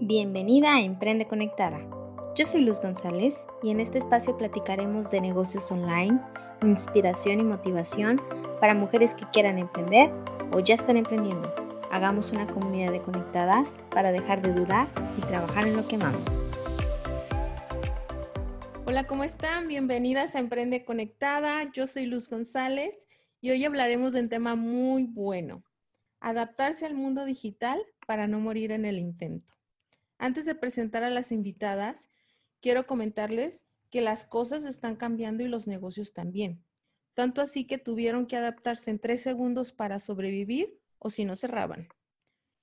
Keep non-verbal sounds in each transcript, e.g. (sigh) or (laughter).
Bienvenida a Emprende Conectada. Yo soy Luz González y en este espacio platicaremos de negocios online, inspiración y motivación para mujeres que quieran emprender o ya están emprendiendo. Hagamos una comunidad de conectadas para dejar de dudar y trabajar en lo que amamos. Hola, ¿cómo están? Bienvenidas a Emprende Conectada. Yo soy Luz González y hoy hablaremos de un tema muy bueno, adaptarse al mundo digital para no morir en el intento. Antes de presentar a las invitadas, quiero comentarles que las cosas están cambiando y los negocios también. Tanto así que tuvieron que adaptarse en tres segundos para sobrevivir o si no cerraban.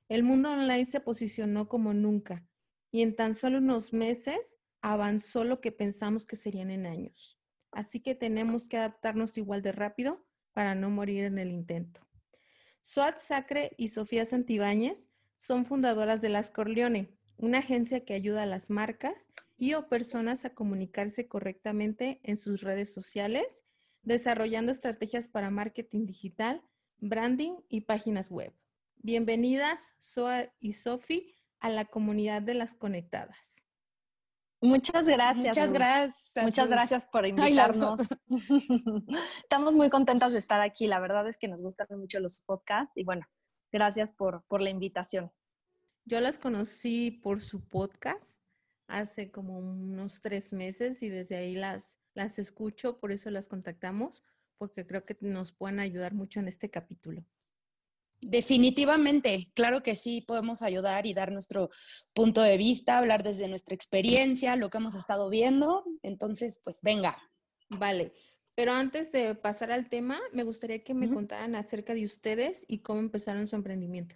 El mundo online se posicionó como nunca y en tan solo unos meses avanzó lo que pensamos que serían en años. Así que tenemos que adaptarnos igual de rápido para no morir en el intento. Suat Sacre y Sofía Santibáñez son fundadoras de Las Corleone, una agencia que ayuda a las marcas y o personas a comunicarse correctamente en sus redes sociales, desarrollando estrategias para marketing digital, branding y páginas web. Bienvenidas, Soa y Sofi, a la comunidad de las conectadas. Muchas gracias. Muchas gracias. Muchas gracias por (laughs) invitarnos. (laughs) Estamos muy contentas de estar aquí. La verdad es que nos gustan mucho los podcasts y bueno, gracias por, por la invitación. Yo las conocí por su podcast hace como unos tres meses y desde ahí las, las escucho, por eso las contactamos, porque creo que nos pueden ayudar mucho en este capítulo. Definitivamente, claro que sí, podemos ayudar y dar nuestro punto de vista, hablar desde nuestra experiencia, lo que hemos estado viendo. Entonces, pues venga. Vale, pero antes de pasar al tema, me gustaría que me contaran acerca de ustedes y cómo empezaron su emprendimiento.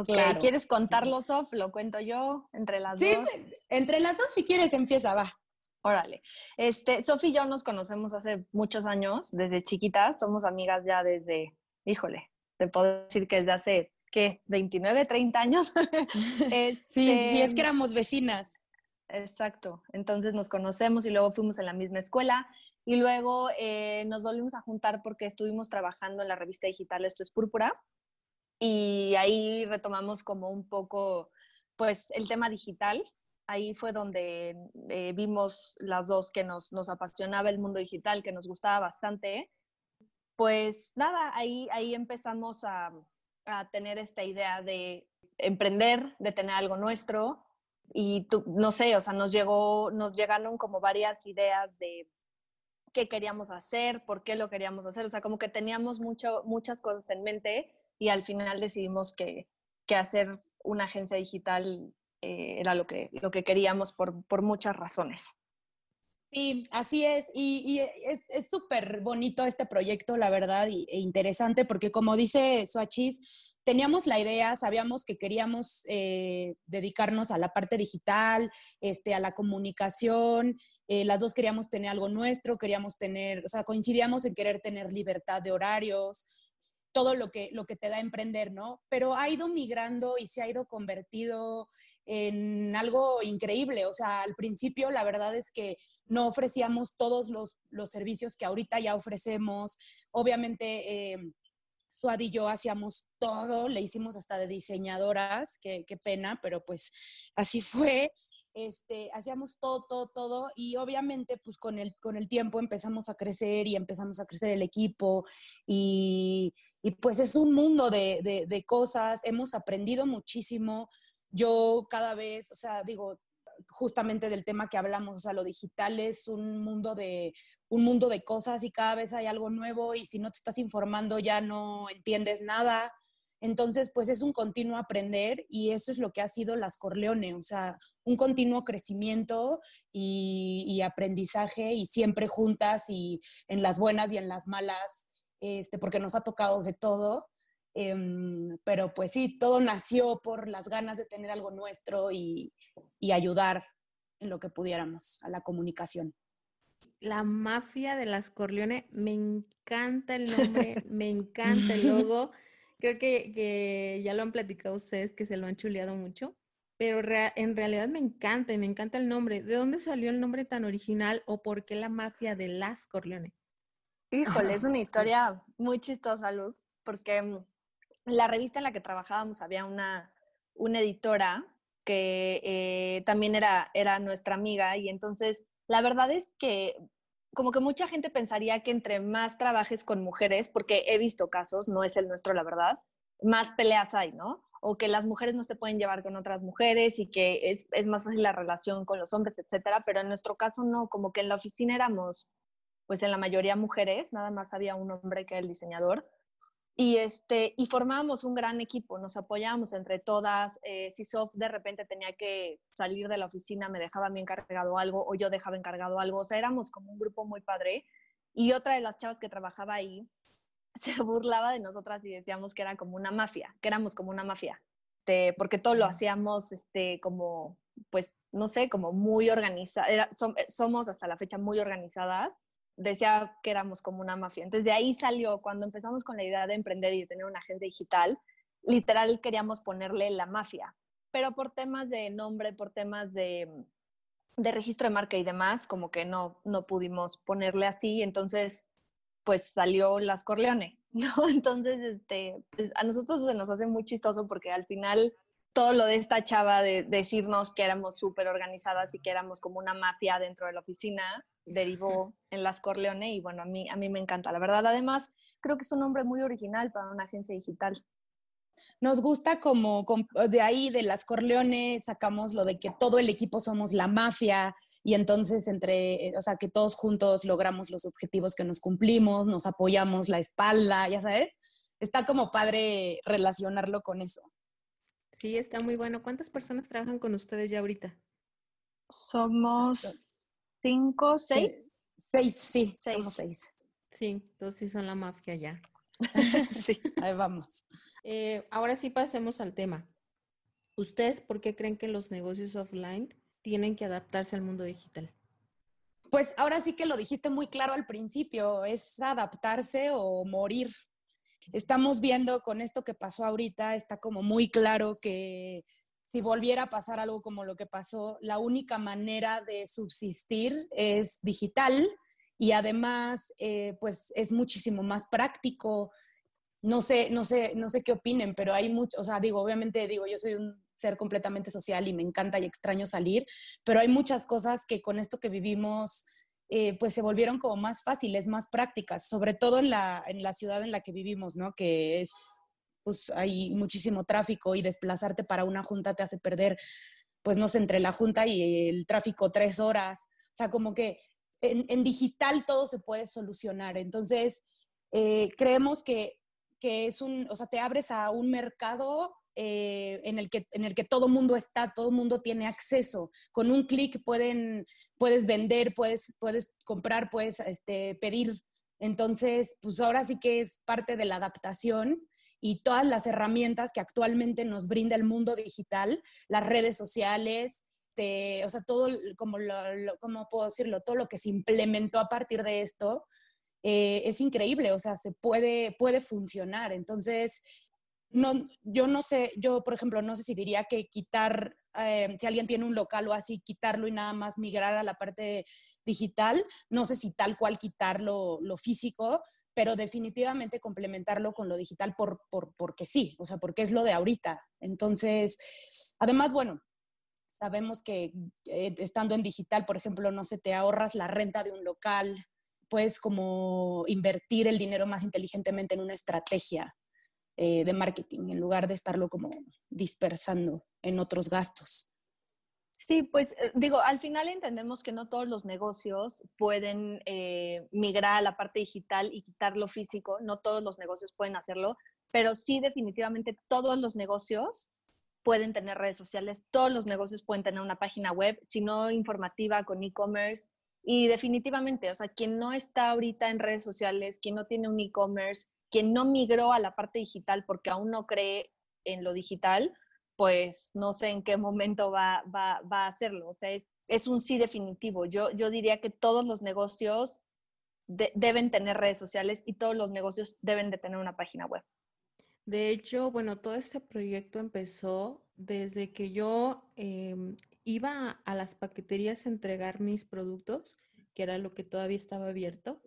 Ok, ¿quieres contarlo, Sof? ¿Lo cuento yo? ¿Entre las sí, dos? entre las dos, si quieres, empieza, va. Órale. Este, Sof y yo nos conocemos hace muchos años, desde chiquitas. Somos amigas ya desde, híjole, te puedo decir que desde hace, ¿qué? ¿29, 30 años? (laughs) sí, sí, es que este, éramos vecinas. Exacto. Entonces nos conocemos y luego fuimos en la misma escuela. Y luego eh, nos volvimos a juntar porque estuvimos trabajando en la revista digital Esto es Púrpura y ahí retomamos como un poco, pues, el tema digital. Ahí fue donde eh, vimos las dos que nos, nos apasionaba el mundo digital, que nos gustaba bastante. Pues nada, ahí, ahí empezamos a, a tener esta idea de emprender, de tener algo nuestro. Y tú, no sé, o sea, nos, llegó, nos llegaron como varias ideas de qué queríamos hacer, por qué lo queríamos hacer. O sea, como que teníamos mucho, muchas cosas en mente y al final decidimos que, hacer una agencia digital eh, era lo que, lo que queríamos por, muchas razones. Sí, así es. Y, es súper bonito este proyecto, la verdad, e interesante, porque como dice Suachis, teníamos la idea, sabíamos que queríamos eh, dedicarnos a la parte digital, este, a la comunicación. Eh, las dos queríamos tener algo nuestro, queríamos tener, o sea, coincidíamos en querer tener libertad de horarios, todo lo que, lo que te da emprender, ¿no? Pero ha ido migrando y se ha ido convertido en algo increíble. O sea, al principio la verdad es que no ofrecíamos todos los, servicios que ahorita ya ofrecemos. Obviamente, eh, Suad y yo hacíamos todo, le hicimos hasta de diseñadoras, qué, qué pena, pero pues así fue. Este, hacíamos todo, todo, todo y obviamente pues con el, con el tiempo empezamos a crecer y empezamos a crecer el equipo y, y pues es un mundo de, de, cosas, hemos aprendido muchísimo. Yo cada vez, o sea, digo, justamente del tema que hablamos, o sea, lo digital es un mundo de un mundo de cosas y cada vez hay algo nuevo y si no te estás informando ya no entiendes nada. Entonces, pues es un continuo aprender y eso es lo que ha sido las Corleone, o sea, un continuo crecimiento y, y aprendizaje y siempre juntas y en las buenas y en las malas este, porque nos ha tocado de todo. Em, pero pues sí, todo nació por las ganas de tener algo nuestro y, ayudar en lo que pudiéramos a la comunicación. La mafia de las Corleone, me encanta el nombre, (laughs) me encanta el logo. Creo que, ya lo han platicado ustedes, que se lo han chuleado mucho, pero en realidad me encanta y me encanta el nombre. ¿De dónde salió el nombre tan original o por qué la mafia de las Corleone? Híjole, es una (laughs) historia muy chistosa, Luz, porque en la revista en la que trabajábamos había una, una editora que eh, también era, era nuestra amiga y entonces la verdad es que como que mucha gente pensaría que entre más trabajes con mujeres, porque he visto casos, no es el nuestro la verdad, más peleas hay, ¿no? O que las mujeres no se pueden llevar con otras mujeres y que es, es más fácil la relación con los hombres, etcétera, pero en nuestro caso no, como que en la oficina éramos, pues en la mayoría mujeres, nada más había un hombre que era el diseñador, y, este, y formábamos un gran equipo, nos apoyábamos entre todas. Eh, si Sof de repente tenía que salir de la oficina, me dejaba a mí encargado algo o yo dejaba encargado algo. O sea, éramos como un grupo muy padre. Y otra de las chavas que trabajaba ahí (laughs) se burlaba de nosotras y decíamos que era como una mafia, que éramos como una mafia, porque todo lo hacíamos este, como, pues, no sé, como muy organizada. somos hasta la fecha muy organizadas decía que éramos como una mafia. Entonces de ahí salió, cuando empezamos con la idea de emprender y de tener una agencia digital, literal queríamos ponerle la mafia, pero por temas de nombre, por temas de, de registro de marca y demás, como que no, no pudimos ponerle así, entonces pues salió Las Corleone, (laughs) ¿no? Entonces, este, pues, a nosotros se nos hace muy chistoso porque al final todo lo de esta chava de decirnos que éramos súper organizadas y que éramos como una mafia dentro de la oficina, derivó en Las Corleone y bueno, a mí, a mí me encanta, la verdad. Además, creo que es un nombre muy original para una agencia digital. Nos gusta como de ahí, de Las Corleone, sacamos lo de que todo el equipo somos la mafia y entonces entre, o sea, que todos juntos logramos los objetivos que nos cumplimos, nos apoyamos la espalda, ya sabes. Está como padre relacionarlo con eso. Sí, está muy bueno. ¿Cuántas personas trabajan con ustedes ya ahorita? Somos cinco, seis. Seis, sí, somos seis. Sí, entonces sí son la mafia ya. (laughs) sí, (laughs) ahí vamos. Eh, ahora sí pasemos al tema. ¿Ustedes por qué creen que los negocios offline tienen que adaptarse al mundo digital? Pues ahora sí que lo dijiste muy claro al principio, es adaptarse o morir estamos viendo con esto que pasó ahorita, está como muy claro que si volviera a pasar algo como lo que pasó, la única manera de subsistir es digital y además, eh, pues es muchísimo más práctico. No sé, no sé, no sé qué opinen, pero hay mucho, o sea, digo, obviamente digo, yo soy un ser completamente social y me encanta y extraño salir, pero hay muchas cosas que con esto que vivimos eh, pues se volvieron como más fáciles, más prácticas, sobre todo en la, en la ciudad en la que vivimos, ¿no? Que es, pues hay muchísimo tráfico y desplazarte para una junta te hace perder, pues no sé, entre la junta y el tráfico tres horas. O sea, como que en, digital todo se puede solucionar. Entonces, eh, creemos que, que es un, o sea, te abres a un mercado eh, en, el que, en el que todo mundo está, todo mundo tiene acceso. Con un clic puedes vender, puedes, puedes comprar, puedes este, pedir. Entonces, pues ahora sí que es parte de la adaptación y todas las herramientas que actualmente nos brinda el mundo digital, las redes sociales, o sea, todo, como, lo, como puedo decirlo, todo lo que se implementó a partir de esto, eh, es increíble, o sea, se puede, puede funcionar. Entonces, no, yo no sé, yo por ejemplo, no sé si diría que quitar, eh, si alguien tiene un local o así, quitarlo y nada más migrar a la parte digital, no sé si tal cual quitarlo lo físico, pero definitivamente complementarlo con lo digital por, por, porque sí, o sea, porque es lo de ahorita. Entonces, además, bueno, sabemos que eh, estando en digital, por ejemplo, no sé, te ahorras la renta de un local, puedes como invertir el dinero más inteligentemente en una estrategia eh, de marketing en lugar de estarlo como dispersando en otros gastos. Sí, pues eh, digo, al final entendemos que no todos los negocios pueden eh, migrar a la parte digital y quitar lo físico, no todos los negocios pueden hacerlo, pero sí definitivamente todos los negocios pueden tener redes sociales, todos los negocios pueden tener una página web, si no informativa con e-commerce. Y definitivamente, o sea, quien no está ahorita en redes sociales, quien no tiene un e-commerce, quien no migró a la parte digital porque aún no cree en lo digital, pues no sé en qué momento va, va, va a hacerlo. O sea, es, es, un sí definitivo. Yo, yo diría que todos los negocios deben tener redes sociales y todos los negocios deben de tener una página web. De hecho, bueno, todo este proyecto empezó desde que yo em, iba a las paqueterías a entregar mis productos, que era lo que todavía estaba abierto,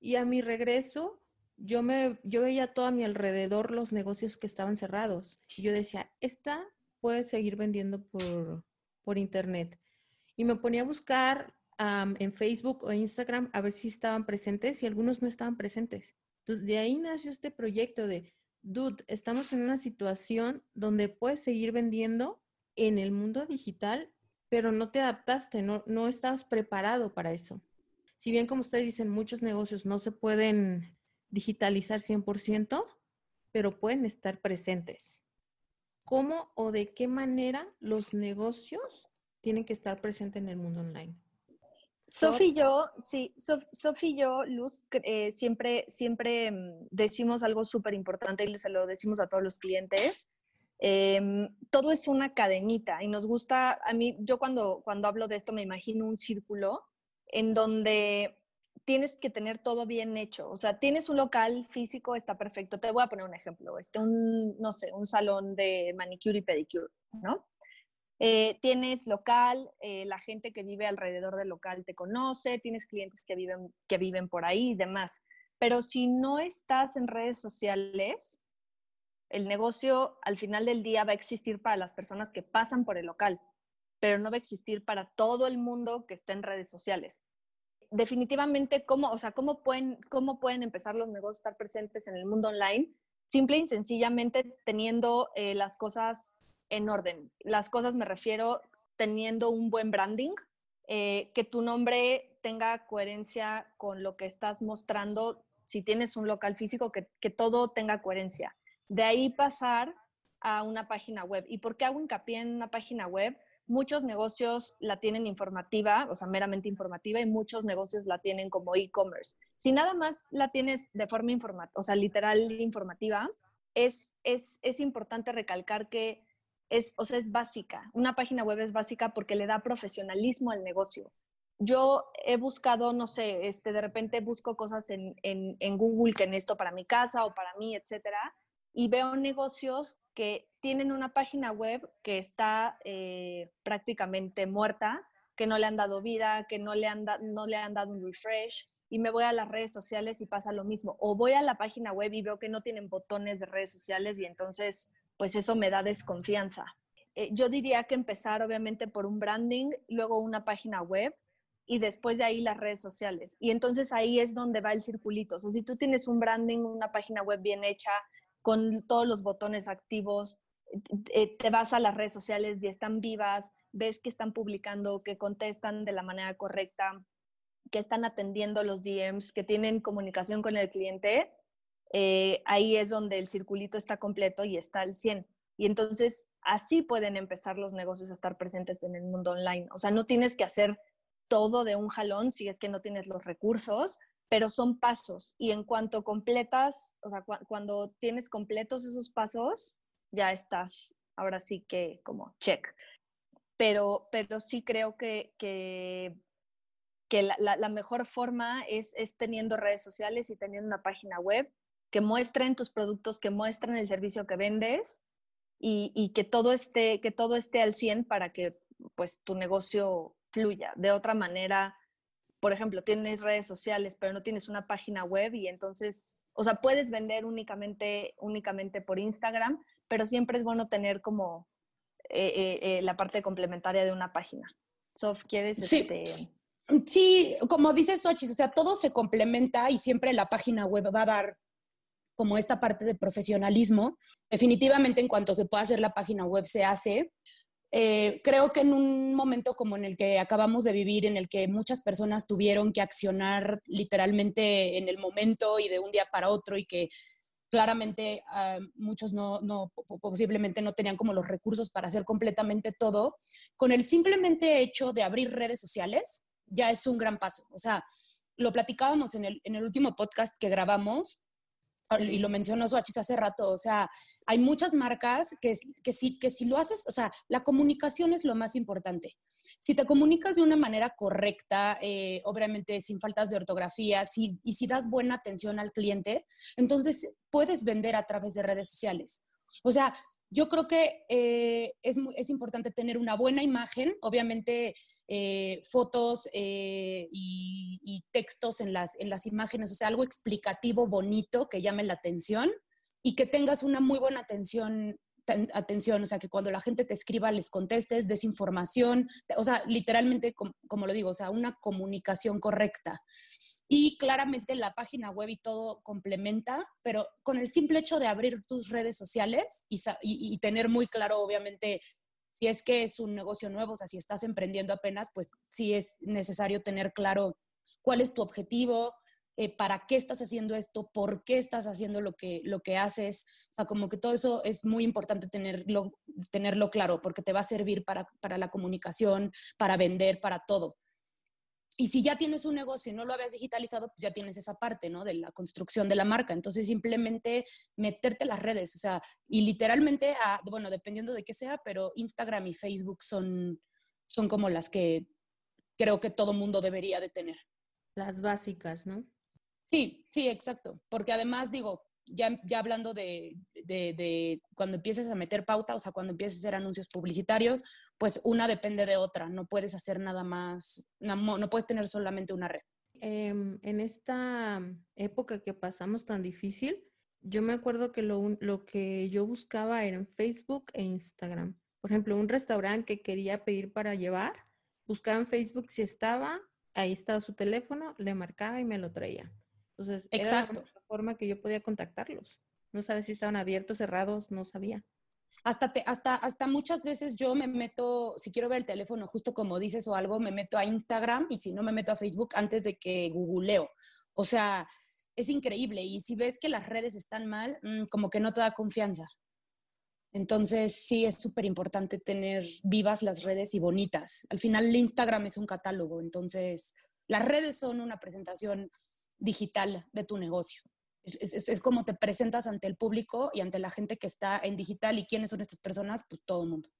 y a mi regreso yo me, yo veía todo a mi alrededor los negocios que estaban cerrados. Y yo decía, esta puede seguir vendiendo por, por internet. Y me ponía a buscar en Facebook o Instagram a ver si estaban presentes y algunos no estaban presentes. Entonces, de ahí nació este proyecto de, dude, estamos en una situación donde puedes seguir vendiendo en el mundo digital, pero no te adaptaste, no, no estabas preparado para eso. Si bien, como ustedes dicen, muchos negocios no se pueden digitalizar 100%, pero pueden estar presentes. ¿Cómo o de qué manera los negocios tienen que estar presentes en el mundo online? Sofi y yo, sí, Sofi y yo, Luz, eh, siempre, siempre mm, decimos algo súper importante y se lo decimos a todos los clientes. Em, todo es una cadenita y nos gusta, a mí, yo cuando, cuando hablo de esto me imagino un círculo en donde tienes que tener todo bien hecho. O sea, tienes un local físico, está perfecto. Te voy a poner un ejemplo. Este, un, no sé, un salón de manicure y pedicure, ¿no? Eh, tienes local, eh, la gente que vive alrededor del local te conoce, tienes clientes que viven, que viven por ahí y demás. Pero si no estás en redes sociales, el negocio al final del día va a existir para las personas que pasan por el local, pero no va a existir para todo el mundo que está en redes sociales. Definitivamente, ¿cómo, o sea, cómo, pueden, ¿cómo pueden empezar los negocios estar presentes en el mundo online? Simple y sencillamente teniendo eh, las cosas en orden. Las cosas me refiero teniendo un buen branding, eh, que tu nombre tenga coherencia con lo que estás mostrando. Si tienes un local físico, que, que todo tenga coherencia. De ahí pasar a una página web. ¿Y por qué hago hincapié en una página web? Muchos negocios la tienen informativa, o sea, meramente informativa, y muchos negocios la tienen como e-commerce. Si nada más la tienes de forma informativa, o sea, literal informativa, es, es, es importante recalcar que es, o sea, es básica. Una página web es básica porque le da profesionalismo al negocio. Yo he buscado, no sé, este, de repente busco cosas en, en, Google que necesito para mi casa o para mí, etcétera, y veo negocios que tienen una página web que está eh, prácticamente muerta, que no le han dado vida, que no le, han no le han dado un refresh, y me voy a las redes sociales y pasa lo mismo. O voy a la página web y veo que no tienen botones de redes sociales y entonces pues eso me da desconfianza. Eh, yo diría que empezar obviamente por un branding, luego una página web y después de ahí las redes sociales. Y entonces ahí es donde va el circulito. O sea, si tú tienes un branding, una página web bien hecha, con todos los botones activos, eh, te vas a las redes sociales y están vivas, ves que están publicando, que contestan de la manera correcta, que están atendiendo los DMs, que tienen comunicación con el cliente, eh, ahí es donde el circulito está completo y está al 100. Y entonces así pueden empezar los negocios a estar presentes en el mundo online. O sea, no tienes que hacer todo de un jalón si es que no tienes los recursos, pero son pasos. Y en cuanto completas, o sea, cuando tienes completos esos pasos, ya estás, ahora sí que como check. Pero, pero sí creo que, que, la, mejor forma es, es teniendo redes sociales y teniendo una página web que muestren tus productos, que muestren el servicio que vendes y, que, todo esté, que todo esté al 100 para que pues tu negocio fluya. De otra manera, por ejemplo, tienes redes sociales, pero no tienes una página web y entonces, o sea, puedes vender únicamente, únicamente por Instagram, pero siempre es bueno tener como eh, eh, eh, la parte complementaria de una página. Sof, ¿quieres? Sí. Este... Sí, como dice Xochitl, o sea, todo se complementa y siempre la página web va a dar como esta parte de profesionalismo. Definitivamente en cuanto se pueda hacer la página web se hace. Eh, creo que en un momento como en el que acabamos de vivir, en el que muchas personas tuvieron que accionar literalmente en el momento y de un día para otro y que claramente ah, muchos no, no, posiblemente no tenían como los recursos para hacer completamente todo, con el simplemente hecho de abrir redes sociales ya es un gran paso. O sea, lo platicábamos en el, en el último podcast que grabamos, y lo mencionó Suachis hace rato, o sea, hay muchas marcas que, que, si, que si lo haces, o sea, la comunicación es lo más importante. Si te comunicas de una manera correcta, eh, obviamente sin faltas de ortografía, si, y si das buena atención al cliente, entonces puedes vender a través de redes sociales. O sea, yo creo que eh, es, es, importante tener una buena imagen, obviamente eh, fotos eh, y, y, textos en las, en las imágenes, o sea, algo explicativo, bonito, que llame la atención y que tengas una muy buena atención atención, o sea, que cuando la gente te escriba les contestes, desinformación, o sea, literalmente, como, lo digo, o sea, una comunicación correcta. Y claramente la página web y todo complementa, pero con el simple hecho de abrir tus redes sociales y, tener muy claro, obviamente, si es que es un negocio nuevo, o sea, si estás emprendiendo apenas, pues sí es necesario tener claro cuál es tu objetivo, eh, para qué estás haciendo esto, por qué estás haciendo lo que, lo que haces. O sea, como que todo eso es muy importante tenerlo, tenerlo claro porque te va a servir para, para la comunicación, para vender, para todo. Y si ya tienes un negocio y no lo habías digitalizado, pues ya tienes esa parte, ¿no? De la construcción de la marca. Entonces, simplemente meterte las redes, o sea, y literalmente, bueno, dependiendo de qué sea, pero Instagram y Facebook son, son como las que creo que todo mundo debería de tener. Las básicas, ¿no? Sí, sí, exacto. Porque además, digo, ya, ya hablando de, de, cuando empieces a meter pauta, o sea, cuando empieces a hacer anuncios publicitarios, pues una depende de otra. No puedes hacer nada más, no, no puedes tener solamente una red. Em, en esta época que pasamos tan difícil, yo me acuerdo que lo, lo que yo buscaba era en Facebook e Instagram. Por ejemplo, un restaurante que quería pedir para llevar, buscaba en Facebook si estaba, ahí estaba su teléfono, le marcaba y me lo traía. Entonces, Exacto. era la forma que yo podía contactarlos. No sabes si estaban abiertos, cerrados, no sabía. Hasta, hasta, hasta muchas veces yo me meto, si quiero ver el teléfono, justo como dices o algo, me meto a Instagram y si no me meto a Facebook antes de que googleo. O sea, es increíble. Y si ves que las redes están mal, mm, como que no te da confianza. Entonces, sí es súper importante tener vivas las redes y bonitas. Al final, el Instagram es un catálogo, entonces las redes son una presentación digital de tu negocio. Es, como te presentas ante el público y ante la gente que está en digital y quiénes son estas personas, pues todo el mundo.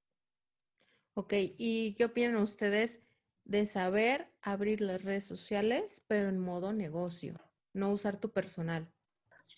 Ok, ¿y qué opinan ustedes de saber abrir las redes sociales, pero en modo negocio, no usar tu personal?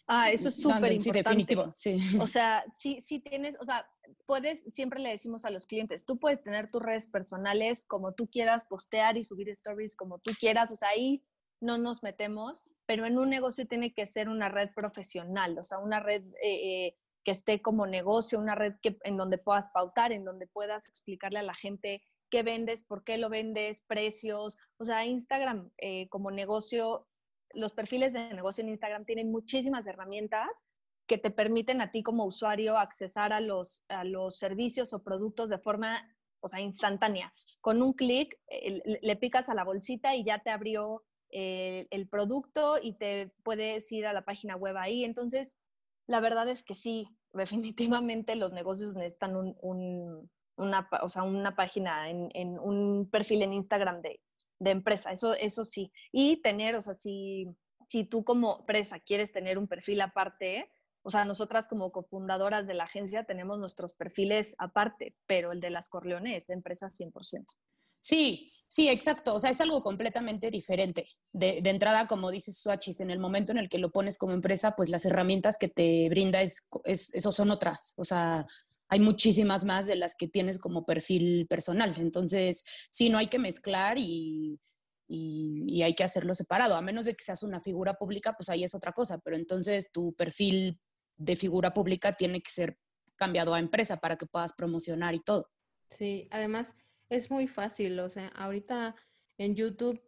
Ah, eso es súper importante. Sí, definitivo, sí. O sea, sí, sí tienes, o sea, puedes, siempre le decimos a los clientes, tú puedes tener tus redes personales como tú quieras, postear y subir stories como tú quieras, o sea, ahí no nos metemos, pero en un negocio tiene que ser una red profesional, o sea, una red eh, eh, que esté como negocio, una red que, en donde puedas pautar, en donde puedas explicarle a la gente qué vendes, por qué lo vendes, precios. O sea, Instagram eh, como negocio, los perfiles de negocio en Instagram tienen muchísimas herramientas que te permiten a ti como usuario accesar a los, a los servicios o productos de forma, o sea, instantánea. Con un clic le picas a la bolsita y ya te abrió eh, el producto y te puedes ir a la página web ahí. Entonces, la verdad es que sí, (laughs) definitivamente los negocios necesitan un, una, o sea, una página, en, en, un perfil en Instagram de, de, empresa, eso, eso sí. Y tener, o sea, si, si tú como empresa quieres tener un perfil aparte, o sea, nosotras como cofundadoras de la agencia tenemos nuestros perfiles aparte, pero el de las Corleones, empresa 100%. Sí, sí, exacto. O sea, es algo completamente diferente. De, entrada, como dices Swatchis, en el momento en el que lo pones como empresa, pues las herramientas que te brinda es, eso son otras. O sea, hay muchísimas más de las que tienes como perfil personal. Entonces, sí, no hay que mezclar y, y, hay que hacerlo separado. A menos de que seas una figura pública, pues ahí es otra cosa. Pero entonces tu perfil de figura pública tiene que ser cambiado a empresa para que puedas promocionar y todo. Sí, además es muy fácil, o sea, ahorita en YouTube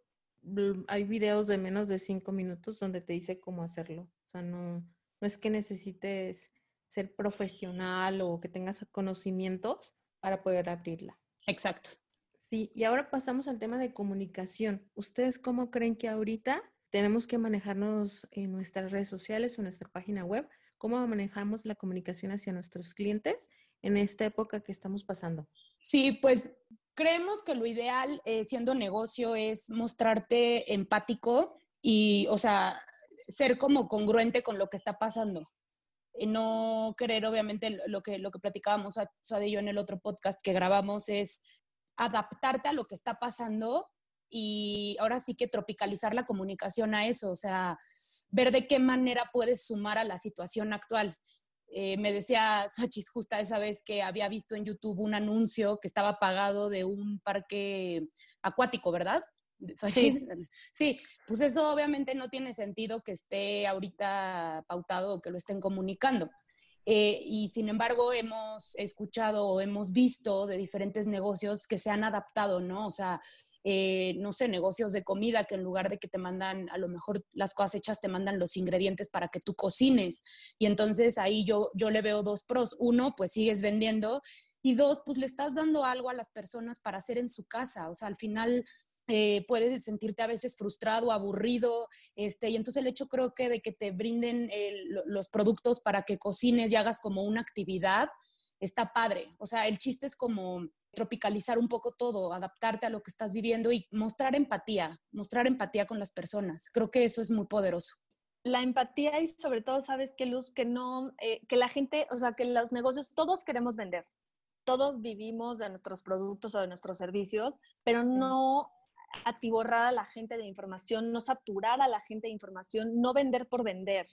hay videos de menos de cinco minutos donde te dice cómo hacerlo. O sea, no, no es que necesites ser profesional o que tengas conocimientos para poder abrirla. Exacto. Sí, y ahora pasamos al tema de comunicación. ¿Ustedes cómo creen que ahorita tenemos que manejarnos en nuestras redes sociales o en nuestra página web? ¿Cómo manejamos la comunicación hacia nuestros clientes en esta época que estamos pasando? Sí, pues creemos que lo ideal eh, siendo negocio es mostrarte empático y, o sea, ser como congruente con lo que está pasando. no querer, obviamente, lo que, lo que platicábamos Suade y yo en el otro podcast que grabamos es adaptarte a lo que está pasando y ahora sí que tropicalizar la comunicación a eso, o sea, ver de qué manera puedes sumar a la situación actual. Eh, me decía Sachis justa esa vez que había visto en YouTube un anuncio que estaba pagado de un parque acuático, ¿verdad? Sí. (laughs) sí, pues eso obviamente no tiene sentido que esté ahorita pautado o que lo estén comunicando. Eh, y sin embargo, hemos escuchado o hemos visto de diferentes negocios que se han adaptado, ¿no? O sea, eh, no sé, negocios de comida que en lugar de que te mandan a lo mejor las cosas hechas, te mandan los ingredientes para que tú cocines. Y entonces ahí yo, yo le veo dos pros. Uno, pues sigues vendiendo y dos, pues le estás dando algo a las personas para hacer en su casa. O sea, al final eh, puedes sentirte a veces frustrado, aburrido, este, y entonces el hecho creo que de que te brinden los productos para que cocines y hagas como una actividad, está padre. O sea, el chiste es como tropicalizar un poco todo, adaptarte a lo que estás viviendo y mostrar empatía, mostrar empatía con las personas. Creo que eso es muy poderoso. La empatía y sobre todo, sabes que Luz, que no, eh, que la gente, o sea, que los negocios, todos queremos vender, todos vivimos de nuestros productos o de nuestros servicios, pero no atiborrar a la gente de información, no saturar a la gente de información, no vender por vender.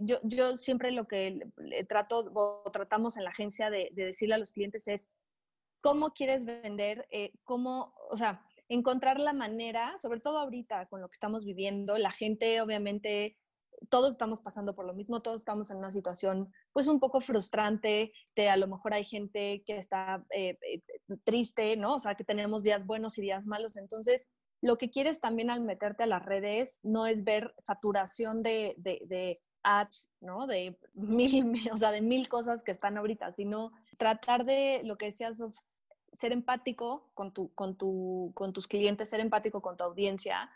yo, yo siempre lo que trato o tratamos en la agencia de, de decirle a los clientes es, cómo quieres vender, eh, cómo, o sea, encontrar la manera, sobre todo ahorita con lo que estamos viviendo, la gente obviamente, todos estamos pasando por lo mismo, todos estamos en una situación pues un poco frustrante, de, a lo mejor hay gente que está eh, eh, triste, ¿no? O sea, que tenemos días buenos y días malos, entonces lo que quieres también al meterte a las redes no es ver saturación de, de, de ads, ¿no? De (laughs) mil, o sea, de mil cosas que están ahorita, sino tratar de, lo que decías, ser empático con, tu, con, tu, con tus clientes, ser empático con tu audiencia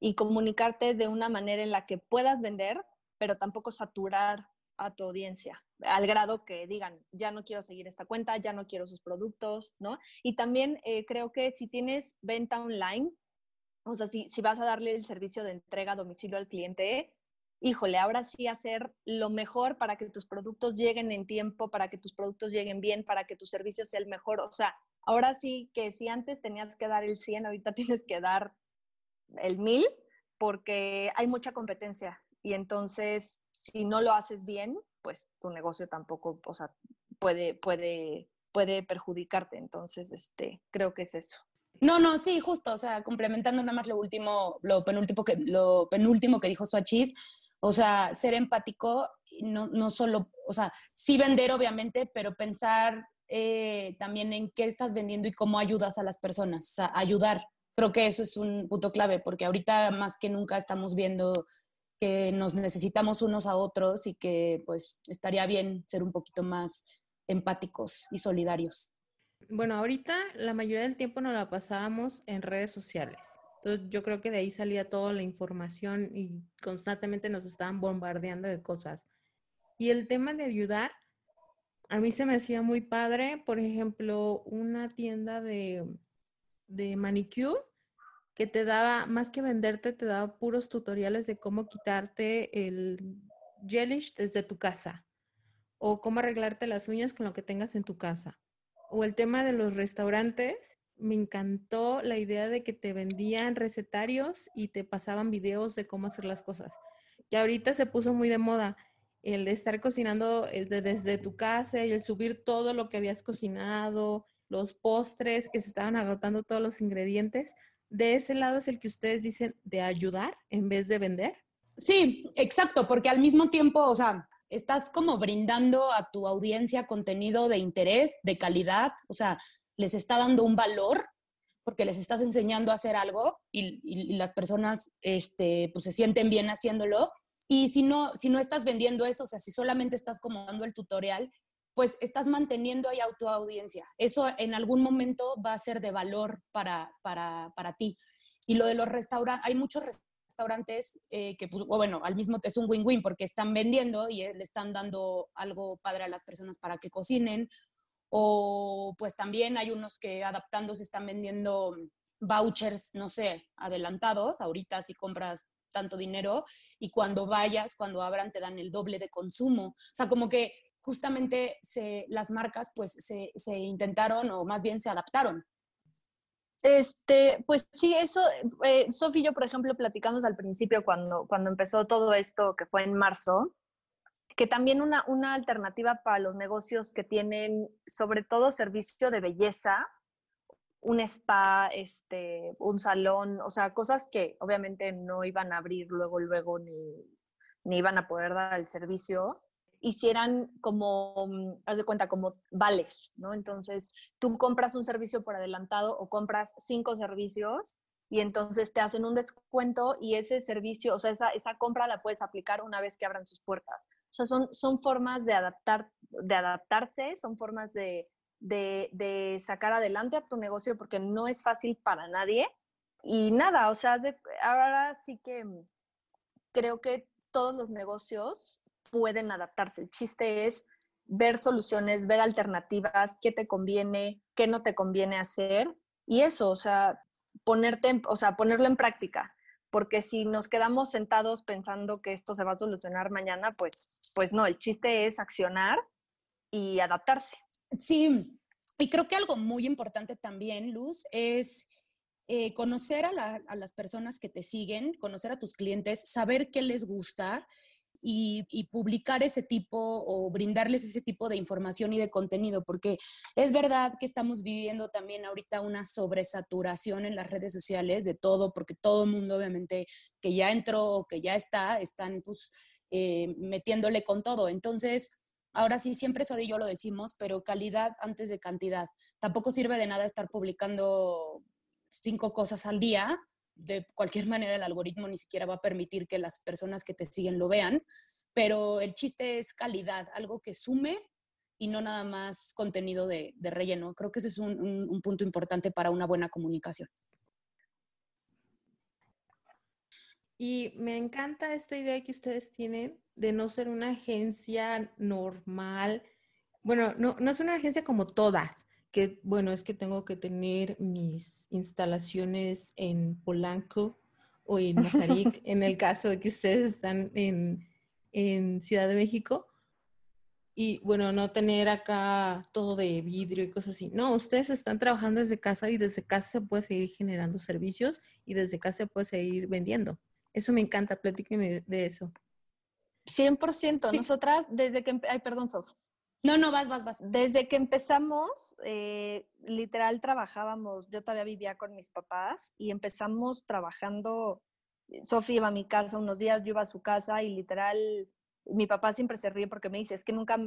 y comunicarte de una manera en la que puedas vender, pero tampoco saturar a tu audiencia, al grado que digan, ya no quiero seguir esta cuenta, ya no quiero sus productos, ¿no? Y también eh, creo que si tienes venta online, o sea, si, si vas a darle el servicio de entrega a domicilio al cliente, híjole, ahora sí hacer lo mejor para que tus productos lleguen en tiempo, para que tus productos lleguen bien, para que tu servicio sea el mejor. O sea, Ahora sí que si antes tenías que dar el 100, ahorita (laughs) tienes que dar el 1000 porque hay mucha competencia y entonces si no lo haces bien, pues tu negocio tampoco, o sea, puede, puede, puede perjudicarte. Entonces, este, creo que es eso. No, no, sí, justo, o sea, complementando nada más lo último, lo penúltimo que, lo penúltimo que dijo Suachis, o sea, ser empático, no, no solo, o sea, sí vender obviamente, pero pensar eh, también en qué estás vendiendo y cómo ayudas a las personas, o sea, ayudar. Creo que eso es un punto clave, porque ahorita más que nunca estamos viendo que nos necesitamos unos a otros y que pues estaría bien ser un poquito más empáticos y solidarios. Bueno, ahorita la mayoría del tiempo nos la pasábamos en redes sociales. Entonces yo creo que de ahí salía toda la información y constantemente nos estaban bombardeando de cosas. Y el tema de ayudar, a mí se me hacía muy padre, por ejemplo, una tienda de, de manicure que te daba, más que venderte, te daba puros tutoriales de cómo quitarte el gelish desde tu casa o cómo arreglarte las uñas con lo que tengas en tu casa. O el tema de los restaurantes, me encantó la idea de que te vendían recetarios y te pasaban videos de cómo hacer las cosas. Que ahorita se puso muy de moda el de estar cocinando eh, desde tu casa y el subir todo lo que habías cocinado, los postres que se estaban agotando todos los ingredientes. ¿De ese lado es el que ustedes dicen de ayudar en vez de vender? Sí, exacto, porque al mismo tiempo, o sea, estás como brindando a tu audiencia contenido de interés, de calidad, o sea, les está dando un valor porque les estás enseñando a hacer algo y, y las personas este, pues se sienten bien haciéndolo y si no, si no estás vendiendo eso, o sea, si solamente estás como dando el tutorial, pues estás manteniendo ahí a tu audiencia. Eso en algún momento va a ser de valor para, para, para ti. Y lo de los restaurantes, hay muchos restaurantes eh, que, pues, bueno, al mismo es un win-win porque están vendiendo y le están dando algo padre a las personas para que cocinen. O pues también hay unos que adaptándose están vendiendo vouchers, no sé, adelantados. Ahorita si compras tanto dinero y cuando vayas, cuando abran, te dan el doble de consumo. O sea, como que justamente se, las marcas pues se, se intentaron o más bien se adaptaron. Este, pues sí, eso, eh, Sofi y yo, por ejemplo, platicamos al principio cuando, cuando empezó todo esto, que fue en marzo, que también una, una alternativa para los negocios que tienen sobre todo servicio de belleza, un spa, este, un salón, o sea, cosas que obviamente no iban a abrir luego, luego, ni, ni iban a poder dar el servicio. hicieran como, mm, haz de cuenta, como vales, ¿no? Entonces, tú compras un servicio por adelantado o compras cinco servicios y entonces te hacen un descuento y ese servicio, o sea, esa, esa compra la puedes aplicar una vez que abran sus puertas. O sea, son, son formas de, adaptar, de adaptarse, son formas de, de, de sacar adelante a tu negocio porque no es fácil para nadie. Y nada, o sea, ahora sí que creo que todos los negocios pueden adaptarse. El chiste es ver soluciones, ver alternativas, qué te conviene, qué no te conviene hacer y eso, o sea, ponerte, o sea, ponerlo en práctica, porque si nos quedamos sentados pensando que esto se va a solucionar mañana, pues pues no, el chiste es accionar y adaptarse. Sí, y creo que algo muy importante también, Luz, es eh, conocer a, las personas que te siguen, conocer a tus clientes, saber qué les gusta y, publicar ese tipo o brindarles ese tipo de información y de contenido, porque es verdad que estamos viviendo también ahorita una sobresaturación en las redes sociales de todo, porque todo el mundo obviamente que ya entró o que ya está, están pues eh, metiéndole con todo. Entonces, ahora sí, siempre eso de yo lo decimos, pero calidad antes de cantidad. Tampoco sirve de nada estar publicando cinco cosas al día de cualquier (laughs) manera el algoritmo ni siquiera va a permitir que las personas que te siguen lo vean, pero el chiste es calidad, algo que sume y no nada más contenido de, relleno. Creo que ese es un, punto importante para una buena comunicación. Y me encanta esta idea que ustedes tienen de no ser una agencia normal. Bueno, no, no es una agencia como todas, que bueno, es que tengo que tener mis instalaciones en Polanco o en Mazarik, (laughs) en el caso de que ustedes están en, en, Ciudad de México. Y bueno, no tener acá todo de vidrio y cosas así. No, ustedes están trabajando desde casa y desde casa se puede seguir generando servicios y desde casa se puede seguir vendiendo. Eso me encanta, platíqueme de eso. 100%. Nosotras, desde que... Ay, perdón, Sof. No, no, vas, vas, vas. Desde que empezamos, eh, literal trabajábamos, yo todavía vivía con mis papás y empezamos trabajando, Sofía iba a mi casa unos días, yo iba a su casa y literal, mi papá siempre se ríe porque me dice, es que nunca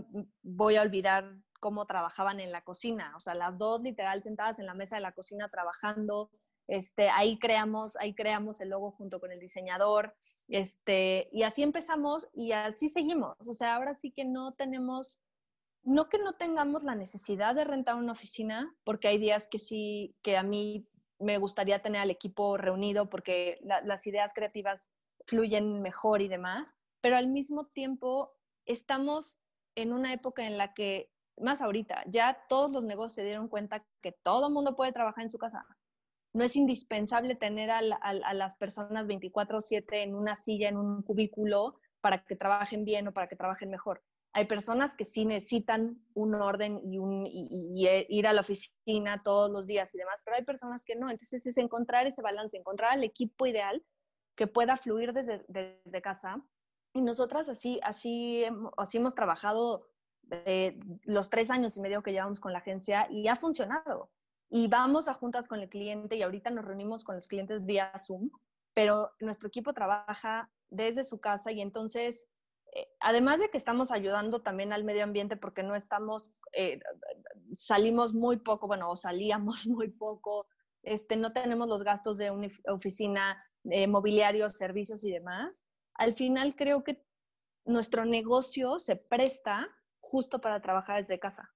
voy a olvidar cómo trabajaban en la cocina, o sea, las dos literal sentadas en la mesa de la cocina trabajando, este, ahí creamos, ahí creamos el logo junto con el diseñador, este, y así empezamos y así seguimos, o sea, ahora sí que no tenemos no que no tengamos la necesidad de rentar una oficina, porque hay días que sí, que a mí me gustaría tener al equipo reunido porque las ideas creativas fluyen mejor y demás, pero al mismo tiempo estamos en una época en la que, más ahorita, ya todos los negocios se dieron cuenta que todo el mundo puede trabajar en su casa. No es indispensable tener a, las personas 24/7 en una silla, en un cubículo, para que trabajen bien o para que trabajen mejor hay personas que sí necesitan un orden y, eh, ir a la oficina todos los días y demás, pero hay personas que no. Entonces es encontrar ese balance, encontrar el equipo ideal que pueda fluir desde, desde casa. Y nosotras así, así, así hemos trabajado eh, los tres años y medio que llevamos con la agencia y ha funcionado. Y vamos a juntas con el cliente y ahorita nos reunimos con los clientes vía Zoom, pero nuestro equipo trabaja desde su casa y entonces eh, además de que estamos ayudando también al medio ambiente porque no estamos, eh, salimos muy poco, bueno, o salíamos (laughs) muy poco, este, no tenemos los gastos de una oficina, eh, mobiliarios, servicios y demás. Al final creo que nuestro negocio se presta justo para trabajar desde casa.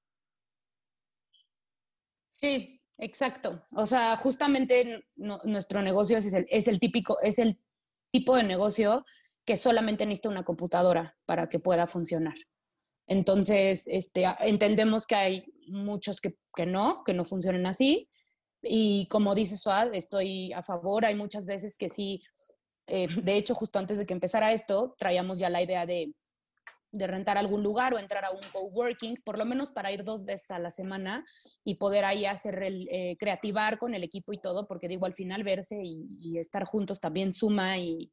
Sí, exacto. O sea, justamente nuestro negocio es el, es el típico, es el tipo de negocio que solamente necesita una computadora para que pueda funcionar. Entonces, este, entendemos que hay muchos que, que no, que no funcionan así. Y como dice Suad, estoy a favor. Hay muchas veces que sí. Eh, de hecho, justo antes de que empezara esto, traíamos ya la idea de, de rentar algún lugar o entrar a un coworking, por lo menos para ir dos veces a la semana y poder ahí hacer eh, creativar con el equipo y todo, porque digo, al final verse y, estar juntos también suma y,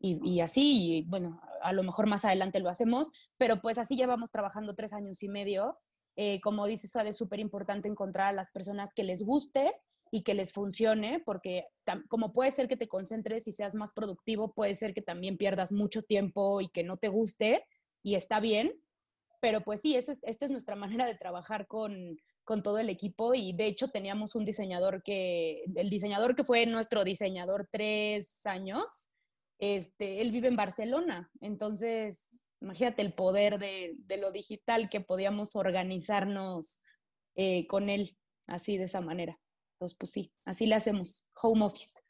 y, así, y bueno, a lo mejor más adelante lo hacemos, pero pues así llevamos trabajando tres años y medio. Eh, como dice Suade, es súper importante encontrar a las personas que les guste y que les funcione, porque como puede ser que te concentres y seas más productivo, puede ser que también pierdas mucho tiempo y que no te guste, y está bien, pero pues sí, esta es nuestra manera de trabajar con, con todo el equipo y de hecho teníamos un diseñador que, el diseñador que fue nuestro diseñador tres años, este, él vive en Barcelona, entonces imagínate el poder de, lo digital que podíamos organizarnos eh, con él así de esa manera. Entonces, pues sí, así le hacemos, home office.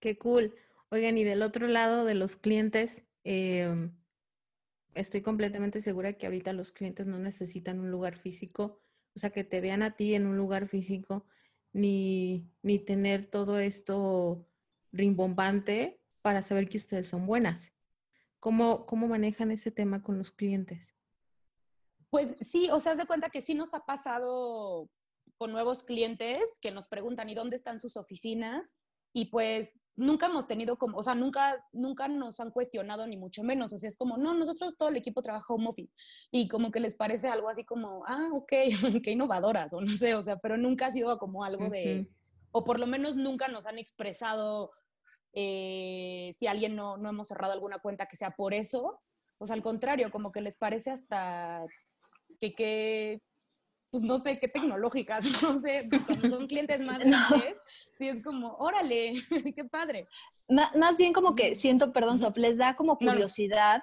Qué cool. Oigan, y del otro lado de los clientes, em, estoy completamente segura que ahorita los clientes no necesitan un lugar físico, o sea, que te vean a ti en un lugar físico, ni, ni tener todo esto rimbombante para saber que ustedes son buenas. ¿Cómo, ¿Cómo manejan ese tema con los clientes? Pues sí, o sea, haz de cuenta que sí nos ha pasado con nuevos clientes que nos preguntan, ¿y dónde están sus oficinas? Y pues nunca hemos tenido como, o sea, nunca, nunca nos han cuestionado ni mucho menos, o sea, es como, no, nosotros todo el equipo trabaja home office y como que les parece algo así como, ah, ok, (laughs) qué innovadoras, o no sé, o sea, pero nunca ha sido como algo de, o por lo menos nunca nos han expresado eh, si alguien no, no hemos cerrado alguna cuenta que sea por eso, o sea, al contrario, como que les parece hasta que, que pues no sé, qué tecnológicas, (laughs) no sé, son (laughs) clientes más grandes, sí es como, órale, (laughs) qué padre. más bien como que siento, perdón, Sof, les da como curiosidad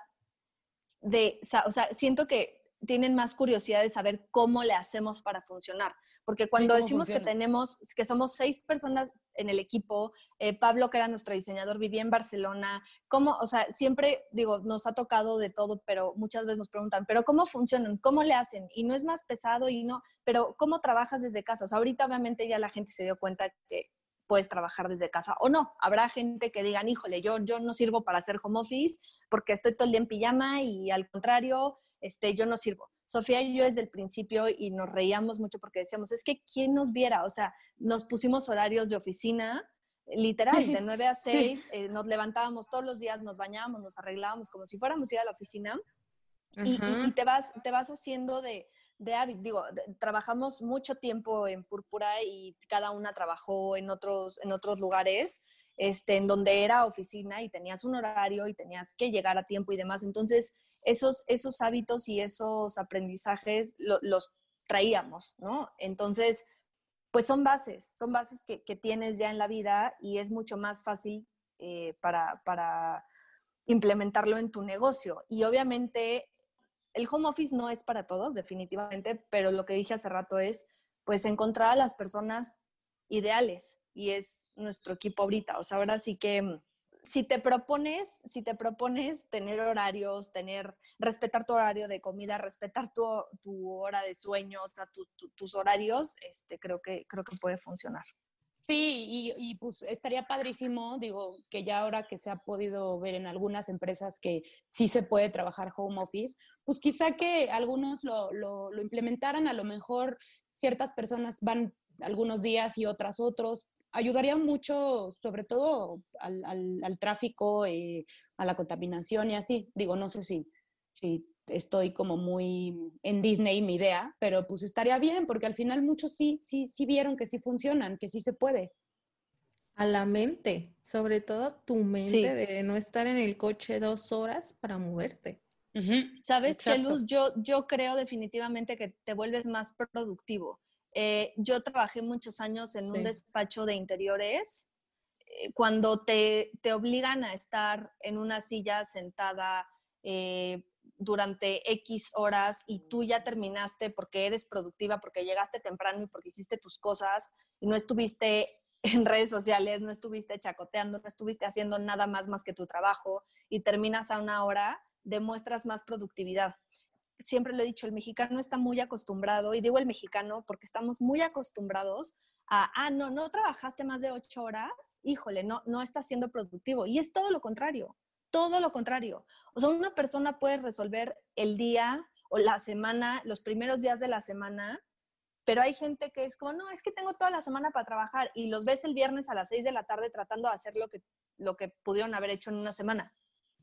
de, o sea, siento que tienen más curiosidad de saber cómo le hacemos para funcionar. Porque cuando decimos que tenemos, que somos seis personas en el equipo, eh, Pablo, que era nuestro diseñador, vivía en Barcelona, ¿cómo, o sea, siempre, digo, nos ha tocado de todo, pero muchas veces nos preguntan, ¿pero cómo funcionan? ¿Cómo le hacen? Y no es más pesado y no, pero ¿cómo trabajas desde casa? O sea, ahorita obviamente ya la gente se dio cuenta que puedes trabajar desde casa o no. Habrá gente que digan, híjole, yo, yo no sirvo para hacer home office porque estoy todo el día en pijama y al contrario, este, yo no sirvo. Sofía y yo desde el principio y nos reíamos mucho porque decíamos, es que ¿quién nos viera? O sea, nos pusimos horarios de oficina, literal, de (laughs) 9 a 6, eh, nos levantábamos todos los días, nos bañábamos, nos arreglábamos como si fuéramos ir a la oficina y, te, vas, te vas haciendo de, de hábito. Digo, trabajamos mucho tiempo en Púrpura y cada una trabajó en otros, en otros lugares. Este, en donde era oficina y tenías un horario y tenías que llegar a tiempo y demás. Entonces, esos, esos hábitos y esos aprendizajes los traíamos, ¿no? Entonces, pues son bases, son bases que, tienes ya en la vida y es mucho más fácil eh, para, para implementarlo en tu negocio. Y obviamente el home office no es para todos, definitivamente, pero lo que dije hace rato es, pues, encontrar a las personas ideales y es nuestro equipo ahorita. O sea, ahora sí que si te propones, si te propones tener horarios, tener, respetar tu horario de comida, respetar tu, hora de sueño, o sea, tus horarios, este, creo que, creo que puede funcionar. Sí, y, y, pues estaría padrísimo, digo, que ya ahora que se ha podido ver en algunas empresas que sí se puede trabajar home office, pues quizá que algunos lo, lo, lo implementaran, a lo mejor ciertas personas van algunos días y otras otros, ayudaría mucho, sobre todo al, al, tráfico, eh, a la contaminación y así. Digo, no sé si, si estoy como muy en Disney mi idea, pero pues estaría bien, porque al final muchos sí, sí, sí vieron que sí funcionan, que sí se puede. A la mente, sobre todo tu mente, de no estar en el coche dos horas para moverte. ¿Sabes, Chelus? Yo, yo creo definitivamente que te vuelves más productivo. Eh, yo trabajé muchos años en un despacho de interiores. Eh, cuando te, te, obligan a estar en una silla sentada eh, durante X horas y tú ya terminaste porque eres productiva, porque llegaste temprano y porque hiciste tus cosas y no estuviste (laughs) en redes sociales, no estuviste chacoteando, no estuviste haciendo nada más más que tu trabajo y terminas a una hora, demuestras más productividad siempre lo he dicho, el mexicano está muy acostumbrado, y digo el mexicano porque estamos muy acostumbrados a, ah, no, no trabajaste más de ocho horas, híjole, no, no estás siendo productivo. Y es todo lo contrario, todo lo contrario. O sea, una persona puede resolver el día o la semana, los primeros días de la semana, pero hay gente que es como, no, es que tengo toda la semana para trabajar y los ves el viernes a las seis de la tarde tratando de hacer lo que, lo que pudieron haber hecho en una semana.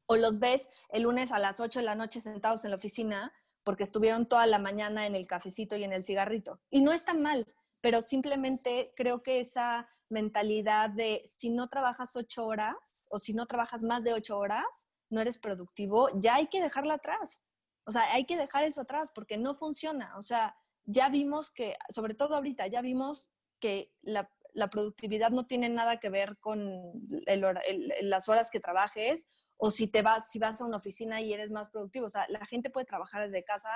O los ves el lunes a las ocho de la noche sentados en la oficina porque estuvieron toda la mañana en el cafecito y en el cigarrito. Y no está mal, pero simplemente creo que esa mentalidad de si no trabajas ocho horas o si no trabajas más de ocho horas, no eres productivo, ya hay que dejarla atrás. O sea, hay que dejar eso atrás porque no funciona. O sea, ya vimos que, sobre todo ahorita, ya vimos que la, productividad no tiene nada que ver con las horas que trabajes o si te vas, si vas a una oficina y eres más productivo. O sea, la gente puede trabajar desde casa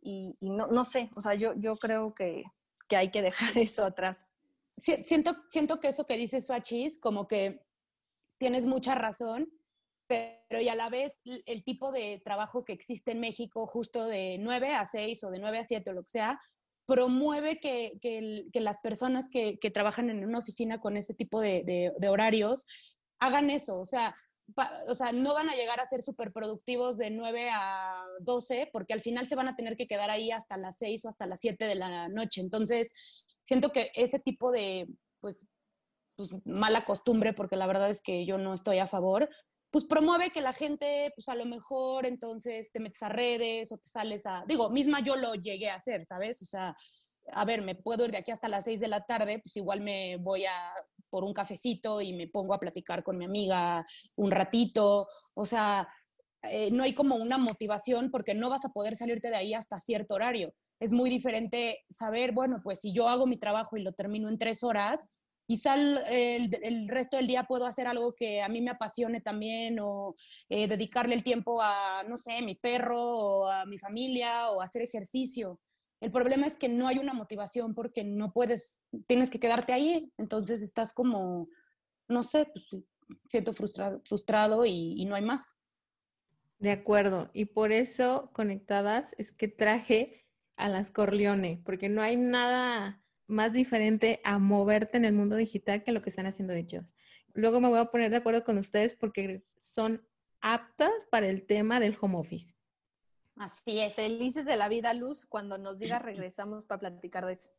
y, no, no, sé, o sea, yo, yo creo que, que hay que dejar (laughs) eso atrás. Siento, siento que eso que dice Swachis, como que tienes mucha razón, pero y a la vez el tipo de trabajo que existe en México, justo de 9 a 6 o de 9 a 7 o lo que sea, promueve que, que, las personas que, que, trabajan en una oficina con ese tipo de, de, horarios hagan eso. O sea, o sea, no van a llegar a ser súper productivos de 9 a 12 porque al final se van a tener que quedar ahí hasta las 6 o hasta las 7 de la noche. Entonces, siento que ese tipo de, pues, pues, mala costumbre, porque la verdad es que yo no estoy a favor, pues promueve que la gente, pues a lo mejor entonces te metes a redes o te sales a, digo, misma yo lo llegué a hacer, ¿sabes? O sea, a ver, me puedo ir de aquí hasta las 6 de la tarde, pues igual me voy a por un cafecito y me pongo a platicar con mi amiga un ratito, o sea, eh, no hay como una motivación porque no vas a poder salirte de ahí hasta cierto horario. Es muy diferente saber, bueno, pues si yo hago mi trabajo y lo termino en tres horas, quizá el, resto del día puedo hacer algo que a mí me apasione también o eh, dedicarle el tiempo a, no sé, mi perro o a mi familia o hacer ejercicio. El problema es que no hay una motivación porque no puedes, tienes que quedarte ahí, entonces estás como, no sé, pues siento frustrado, frustrado y, y no hay más. De acuerdo, y por eso conectadas es que traje a las Corleone, porque no hay nada más diferente a moverte en el mundo digital que lo que están haciendo ellos. Luego me voy a poner de acuerdo con ustedes porque son aptas para el tema del home office. Así es. Felices de la vida, Luz. Cuando nos diga, (clears throat) regresamos para platicar de eso.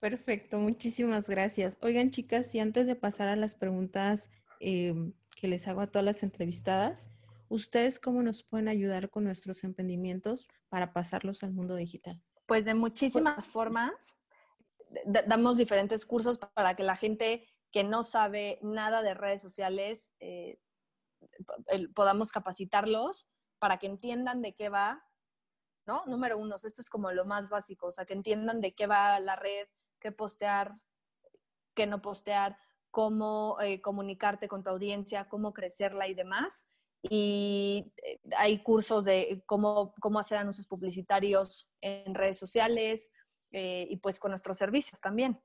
Perfecto, muchísimas gracias. Oigan, chicas, y antes de pasar a las preguntas em, que les hago a todas las entrevistadas, ¿ustedes cómo nos pueden ayudar con nuestros emprendimientos para pasarlos al mundo digital? Pues de muchísimas formas damos diferentes cursos para que la gente que no sabe nada de redes sociales eh, podamos capacitarlos para que entiendan de qué va, ¿no? Número uno, esto es como lo más básico, o sea, que entiendan de qué va la red, qué postear, qué no postear, cómo eh, comunicarte con tu audiencia, cómo crecerla y demás. Y eh, hay cursos de cómo, cómo hacer anuncios publicitarios en redes sociales, eh, y pues con nuestros servicios también.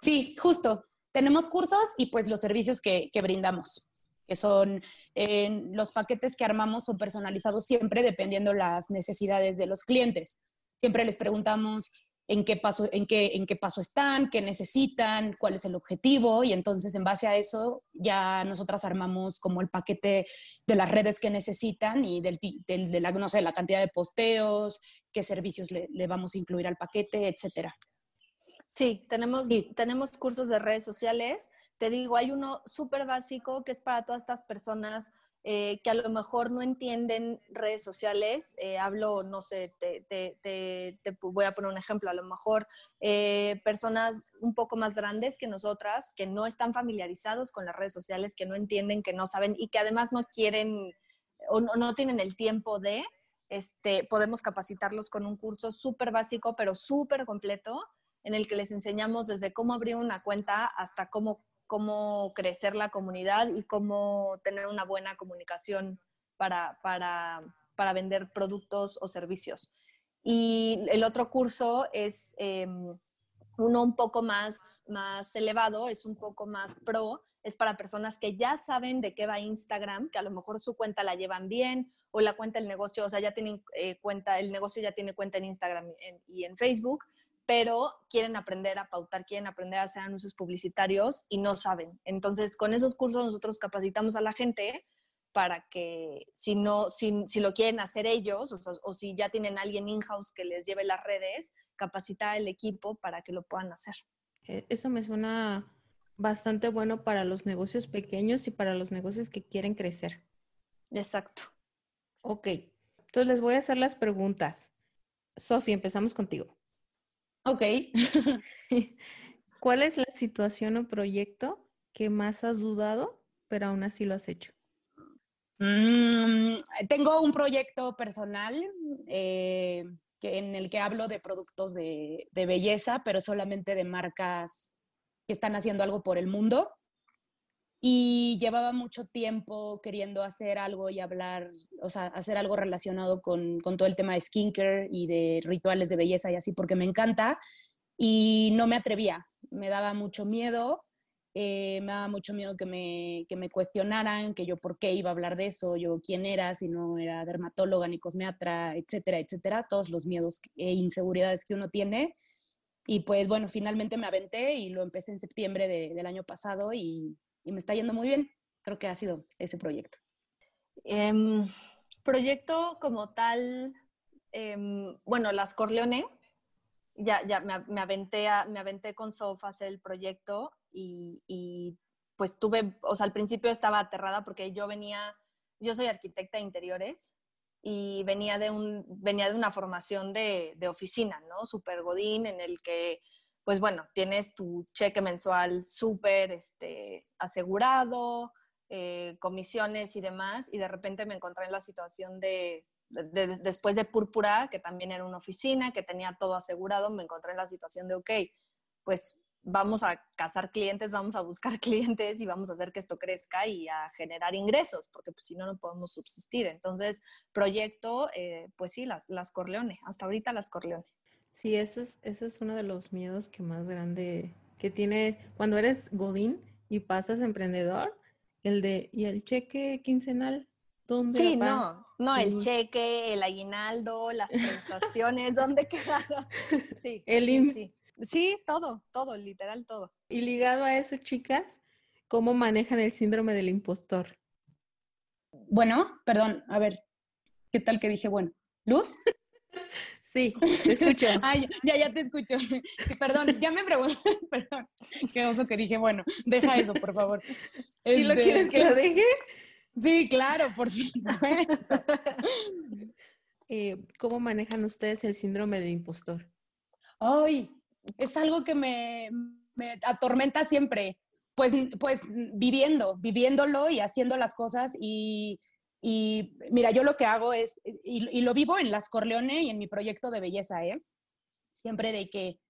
sí, justo. Tenemos cursos y pues los servicios que, brindamos, que son eh, los paquetes que armamos son personalizados siempre dependiendo las necesidades de los clientes. Siempre les preguntamos en qué paso, en qué, en qué paso están, qué necesitan, cuál es el objetivo y entonces en base a eso ya nosotras armamos como el paquete de las redes que necesitan y del, de la, no sé, la cantidad de posteos, qué servicios le, vamos a incluir al paquete, etcétera. Sí, tenemos, tenemos cursos de redes sociales. Te digo, hay uno súper básico que es para todas estas personas eh, que a lo mejor no entienden redes sociales. Eh, hablo, no sé, te, voy a poner un ejemplo, a lo mejor eh, personas un poco más grandes que nosotras, que no están familiarizados con las redes sociales, que no entienden, que no saben y que además no quieren o no, no tienen el tiempo de, este, podemos capacitarlos con un curso súper básico, pero súper completo, en el que les enseñamos desde cómo abrir una cuenta hasta cómo, cómo crecer la comunidad y cómo tener una buena comunicación para, para, para vender productos o servicios. Y el otro curso es em, uno un poco más, más elevado, es un poco más pro, es para personas que ya saben de qué va Instagram, que a lo mejor su cuenta la llevan bien o la cuenta del negocio, o sea, ya tienen eh, cuenta, el negocio ya tiene cuenta en Instagram y en Facebook, pero quieren aprender a pautar, quieren aprender a hacer anuncios publicitarios y no saben. Entonces, con esos cursos nosotros capacitamos a la gente para que si no, si, si lo quieren hacer ellos o, o si ya tienen alguien in-house que les lleve las redes, capacitar al equipo para que lo puedan hacer. Eh, eso me suena bastante bueno para los negocios pequeños y para los negocios que quieren crecer. Exacto. Ok, entonces les voy a hacer las preguntas. Sofía, empezamos contigo. Ok. ¿Cuál es la situación o proyecto que más has dudado, pero aún así lo has hecho? Mm, tengo un proyecto personal eh, que, en el que hablo de productos de, de, belleza, pero solamente de marcas que están haciendo algo por el mundo. Y llevaba mucho tiempo queriendo hacer algo y hablar, o sea, hacer algo relacionado con, con todo el tema de skincare y de rituales de belleza y así, porque me encanta. Y no me atrevía, me daba mucho miedo eh, me daba mucho miedo que me, que me cuestionaran, que yo por qué iba a hablar de eso, yo quién era, si no era dermatóloga ni cosmeatra, etcétera, etcétera, todos los miedos e inseguridades que uno tiene. Y pues bueno, finalmente me aventé y lo empecé en septiembre del año pasado y, y, me está yendo muy bien. Creo que ha sido ese proyecto. Eh, proyecto como tal, eh, bueno, Las Corleone, ya, ya me, aventé me aventé con Sof a hacer el proyecto y, pues tuve, o sea, al principio estaba aterrada porque yo venía, yo soy arquitecta de interiores y venía de, un, venía de una formación de, de oficina, ¿no? Super godín en el que, pues bueno, tienes tu cheque mensual súper este, asegurado, eh, comisiones y demás, y de repente me encontré en la situación de, de, después de Púrpura, que también era una oficina, que tenía todo asegurado, me encontré en la situación de, ok, pues vamos a cazar clientes, vamos a buscar (laughs) clientes y vamos a hacer que esto crezca y a generar ingresos, porque pues, si no, no podemos subsistir. Entonces, proyecto, eh, pues sí, las, las Corleone, hasta ahorita las Corleone. Sí, eso es, eso es uno de los miedos que más grande que tiene cuando eres Godín y pasas emprendedor, el de, ¿y el cheque quincenal? ¿Dónde sí, no, no, el cheque, el aguinaldo, las prestaciones, ¿dónde (laughs) quedaron? Sí, el sí, Sí, todo, todo, literal todo. Y ligado a eso, chicas, ¿cómo manejan el síndrome del impostor? Bueno, perdón, a ver, ¿qué tal que dije bueno? ¿Luz? (laughs) Sí, te escucho. (laughs) Ay, ya, ya te escucho. Perdón, ya me pregunté, (laughs) perdón. Qué oso que dije, bueno, deja eso, por favor. ¿Sí lo este, quieres que lo deje? Sí, claro, por supuesto. Eh, ¿Cómo manejan ustedes el síndrome del impostor? Ay, es algo que me, atormenta siempre, pues, pues viviendo, viviéndolo y haciendo las cosas y, mira, yo lo que hago es, y, lo vivo en Las Corleone y en mi proyecto de belleza, ¿eh? Siempre de que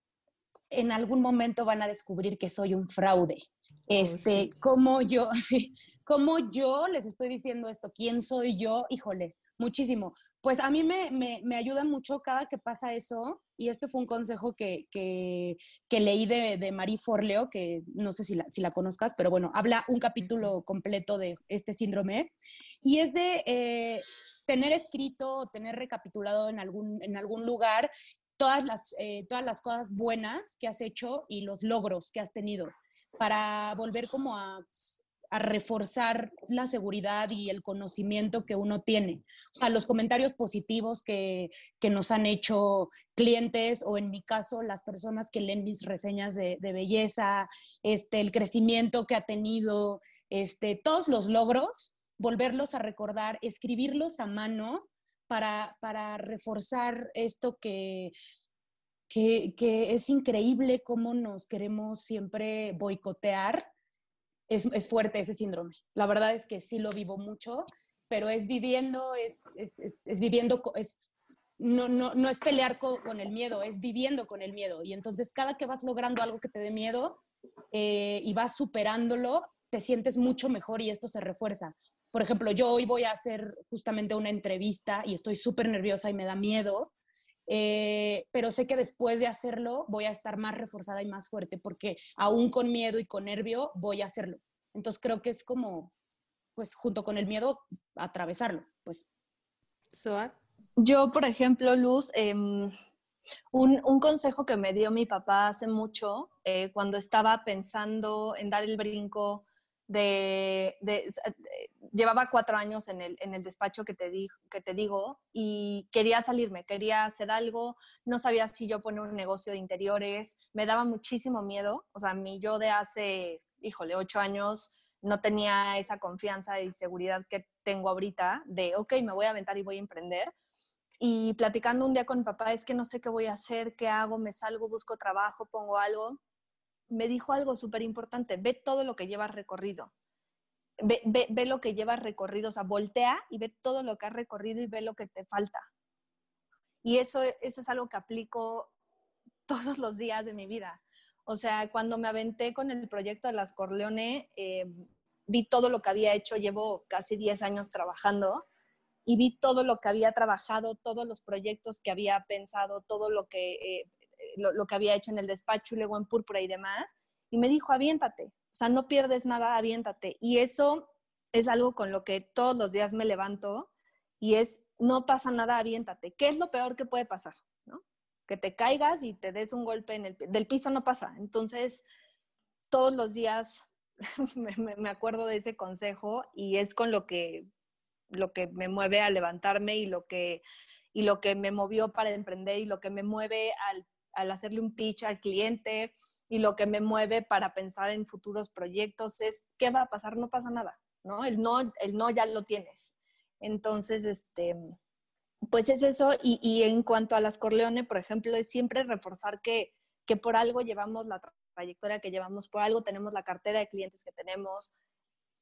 en algún momento van a descubrir que soy un fraude. Oh, este, como yo, (laughs) sí, como yo les estoy diciendo esto, quién soy yo, híjole, muchísimo. Pues a mí me, me, ayuda mucho cada que pasa eso, y este fue un consejo que, que, leí de, de, Marie Forleo, que no sé si la, si la, conozcas, pero bueno, habla un capítulo completo de este síndrome, y es de eh, tener escrito, tener recapitulado en algún, en algún lugar todas las, eh, todas las cosas buenas que has hecho y los logros que has tenido para volver como a a reforzar la seguridad y el conocimiento que uno tiene. O sea, los comentarios positivos que, que nos han hecho clientes o en mi caso las personas que leen mis reseñas de, de belleza, este, el crecimiento que ha tenido, este, todos los logros, volverlos a recordar, escribirlos a mano para, para reforzar esto que, que, que, es increíble cómo nos queremos siempre boicotear es, es, fuerte ese síndrome. La verdad es que sí lo vivo mucho, pero es viviendo, es, es, es viviendo, es, no, no, no es pelear con, con, el miedo, es viviendo con el miedo. Y entonces cada que vas logrando algo que te dé miedo eh, y vas superándolo, te sientes mucho mejor y esto se refuerza. Por ejemplo, yo hoy voy a hacer justamente una entrevista y estoy súper nerviosa y me da miedo, eh, pero sé que después de hacerlo voy a estar más reforzada y más fuerte porque aún con miedo y con nervio voy a hacerlo. Entonces creo que es como, pues junto con el miedo, atravesarlo, pues. Yo, por ejemplo, Luz, em, un, un, consejo que me dio mi papá hace mucho, eh, cuando estaba pensando en dar el brinco de, llevaba cuatro años en el, en el despacho que te, que te digo y quería salirme, quería hacer algo, no sabía si yo poner un negocio de interiores, me daba muchísimo miedo, o sea, mi yo de hace, híjole, ocho años no tenía esa confianza y seguridad que tengo ahorita de, ok, me voy a aventar y voy a emprender. Y platicando un día con mi papá, es que no sé qué voy a hacer, qué hago, me salgo, busco trabajo, pongo algo me dijo algo súper importante, ve todo lo que llevas recorrido. Ve, ve, ve lo que llevas recorrido, o sea, voltea y ve todo lo que has recorrido y ve lo que te falta. Y eso, eso es algo que aplico (laughs) todos los días de mi vida. O sea, cuando me aventé con el proyecto de las Corleone, eh, vi todo lo que había hecho, llevo casi 10 años trabajando y vi todo lo que había trabajado, todos los proyectos que había pensado, todo lo que, eh, lo, lo, que había hecho en el despacho y luego en Púrpura y demás. Y me dijo, aviéntate, o sea, no pierdes nada, aviéntate. Y eso es algo con lo que todos los días me levanto y es, no pasa nada, aviéntate. ¿Qué es lo peor que puede pasar? ¿no? Que te caigas y te des un golpe en el del piso, no pasa. Entonces, todos los días (laughs) me, me, acuerdo de ese consejo y es con lo que, lo que me mueve a levantarme y lo que, y lo que me movió para emprender y lo que me mueve al, al hacerle un pitch al cliente y lo que me mueve para pensar en futuros proyectos es, ¿qué va a pasar? No pasa nada, ¿no? El no, el no ya lo tienes. Entonces, este, pues es eso. Y, y en cuanto a las Corleone, por ejemplo, es siempre reforzar que, que por algo llevamos la trayectoria que llevamos, por algo tenemos la cartera de clientes que tenemos.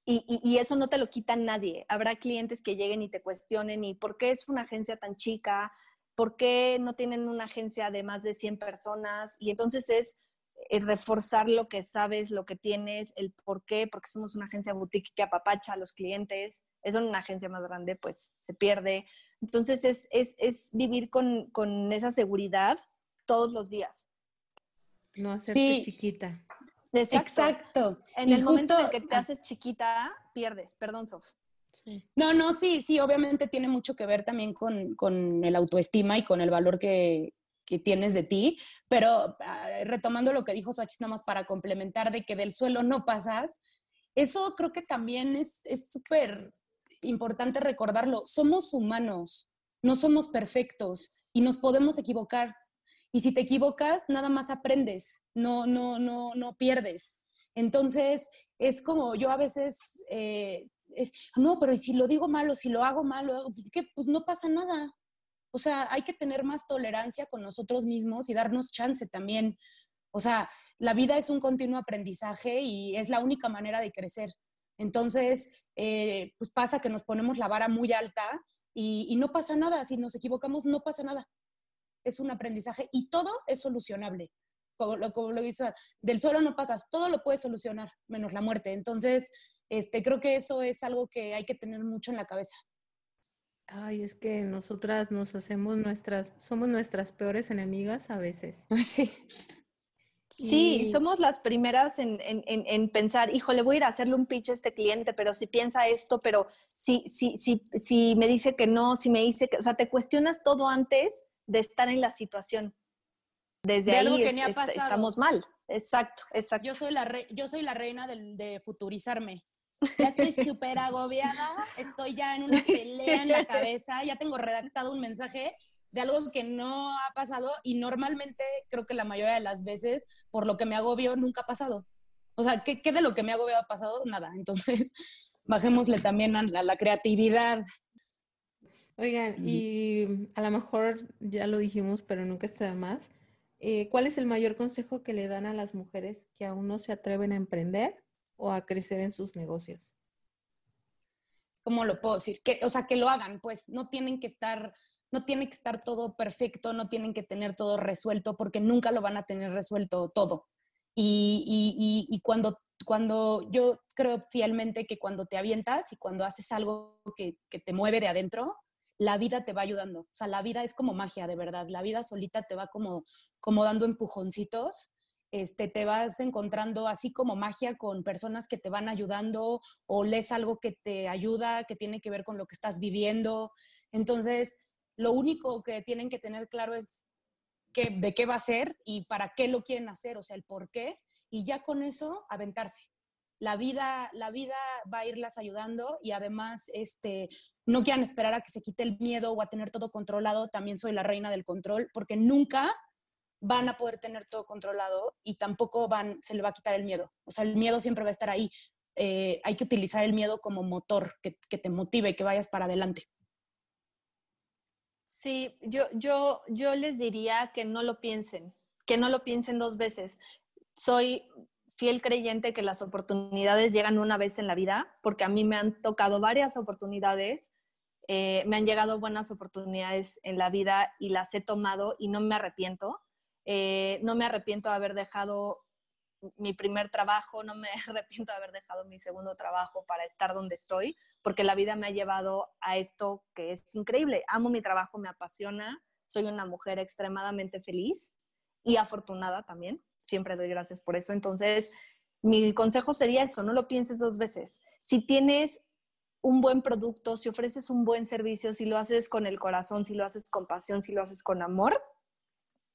Y, y, y, eso no te lo quita nadie. Habrá clientes que lleguen y te cuestionen, ¿y por qué es una agencia tan chica? ¿Por qué no tienen una agencia de más de 100 personas? Y entonces es reforzar lo que sabes, lo que tienes, el por qué, porque somos una agencia boutique que apapacha a los clientes. Eso en una agencia más grande, pues se pierde. Entonces es, es, es vivir con, con, esa seguridad todos los días. No hacerte sí. chiquita. Exacto. Exacto. En y el justo, momento en que te haces chiquita, pierdes. Perdón, Sof. Sí. No, no, sí, sí, obviamente tiene mucho que ver también con, con el autoestima y con el valor que, que tienes de ti, pero ah, retomando lo que dijo Swatch, nada más para complementar de que del suelo no pasas, eso creo que también es súper importante recordarlo. Somos humanos, no somos perfectos y nos podemos equivocar. Y si te equivocas, nada más aprendes, no, no, no, no pierdes. Entonces, es como yo a veces, eh, es, no, pero si lo digo malo, si lo hago malo, ¿qué? pues no pasa nada. O sea, hay que tener más tolerancia con nosotros mismos y darnos chance también. O sea, la vida es un continuo aprendizaje y es la única manera de crecer. Entonces, eh, pues pasa que nos ponemos la vara muy alta y, no pasa nada. Si nos equivocamos, no pasa nada. Es un aprendizaje y todo es solucionable. Como lo, como dice, del suelo no pasas, todo lo puedes solucionar, menos la muerte. Entonces, este, creo que eso es algo que hay que tener mucho en la cabeza. Ay, es que nosotras nos hacemos nuestras, somos nuestras peores enemigas a veces. (laughs) Sí. Sí, y... somos las primeras en, en, en, pensar, híjole, voy a ir a hacerle un pitch a este cliente, pero si piensa esto, pero si, si, si, si me dice que no, si me dice que, o sea, te cuestionas todo antes de estar en la situación. Desde de ahí es, es, estamos mal. Exacto, exacto. Yo soy la, re, yo soy la reina de, de futurizarme. Ya estoy (laughs) súper agobiada, estoy ya en una pelea en la cabeza, ya tengo redactado un mensaje de algo que no ha pasado y normalmente creo que la mayoría de las veces por lo que me agobio nunca ha pasado. O sea, ¿qué, qué de lo que me ha agobiado ha pasado? Nada. Entonces, (laughs) bajémosle también a la, la creatividad. Oigan, y a lo mejor ya lo dijimos, pero nunca está más. Eh, ¿Cuál es el mayor consejo que le dan a las mujeres que aún no se atreven a emprender o a crecer en sus negocios? ¿Cómo lo puedo decir? Que, o sea, que lo hagan, pues no tienen que estar, no tiene que estar todo perfecto, no tienen que tener todo resuelto, porque nunca lo van a tener resuelto todo. Y, y, y, y cuando, cuando yo creo fielmente que cuando te avientas y cuando haces algo que, que te mueve de adentro, la vida te va ayudando. O sea, la vida es como magia, de verdad. La vida solita te va como, como dando empujoncitos este, te vas encontrando así como magia con personas que te van ayudando o lees algo que te ayuda, que tiene que ver con lo que estás viviendo. Entonces, lo único que tienen que tener claro es que, de qué va a ser y para qué lo quieren hacer, o sea, el por qué, y ya con eso aventarse. La vida, la vida va a irlas ayudando y además este, no quieran esperar a que se quite el miedo o a tener todo controlado. También soy la reina del control porque nunca van a poder tener todo controlado y tampoco van, se le va a quitar el miedo. O sea, el miedo siempre va a estar ahí. Eh, hay que utilizar el miedo como motor que, te motive, que vayas para adelante. Sí, yo, yo, yo les diría que no lo piensen, que no lo piensen dos veces. Soy fiel creyente que las oportunidades llegan una vez en la vida, porque a mí me han tocado varias oportunidades, eh, me han llegado buenas oportunidades en la vida y las he tomado y no me arrepiento. Eh, no me arrepiento de haber dejado mi primer trabajo, no me (laughs) arrepiento de haber dejado mi segundo trabajo para estar donde estoy, porque la vida me ha llevado a esto que es increíble. Amo mi trabajo, me apasiona, soy una mujer extremadamente feliz y afortunada también. Siempre doy gracias por eso. Entonces, mi consejo sería eso, no lo pienses dos veces. Si tienes un buen producto, si ofreces un buen servicio, si lo haces con el corazón, si lo haces con pasión, si lo haces con amor,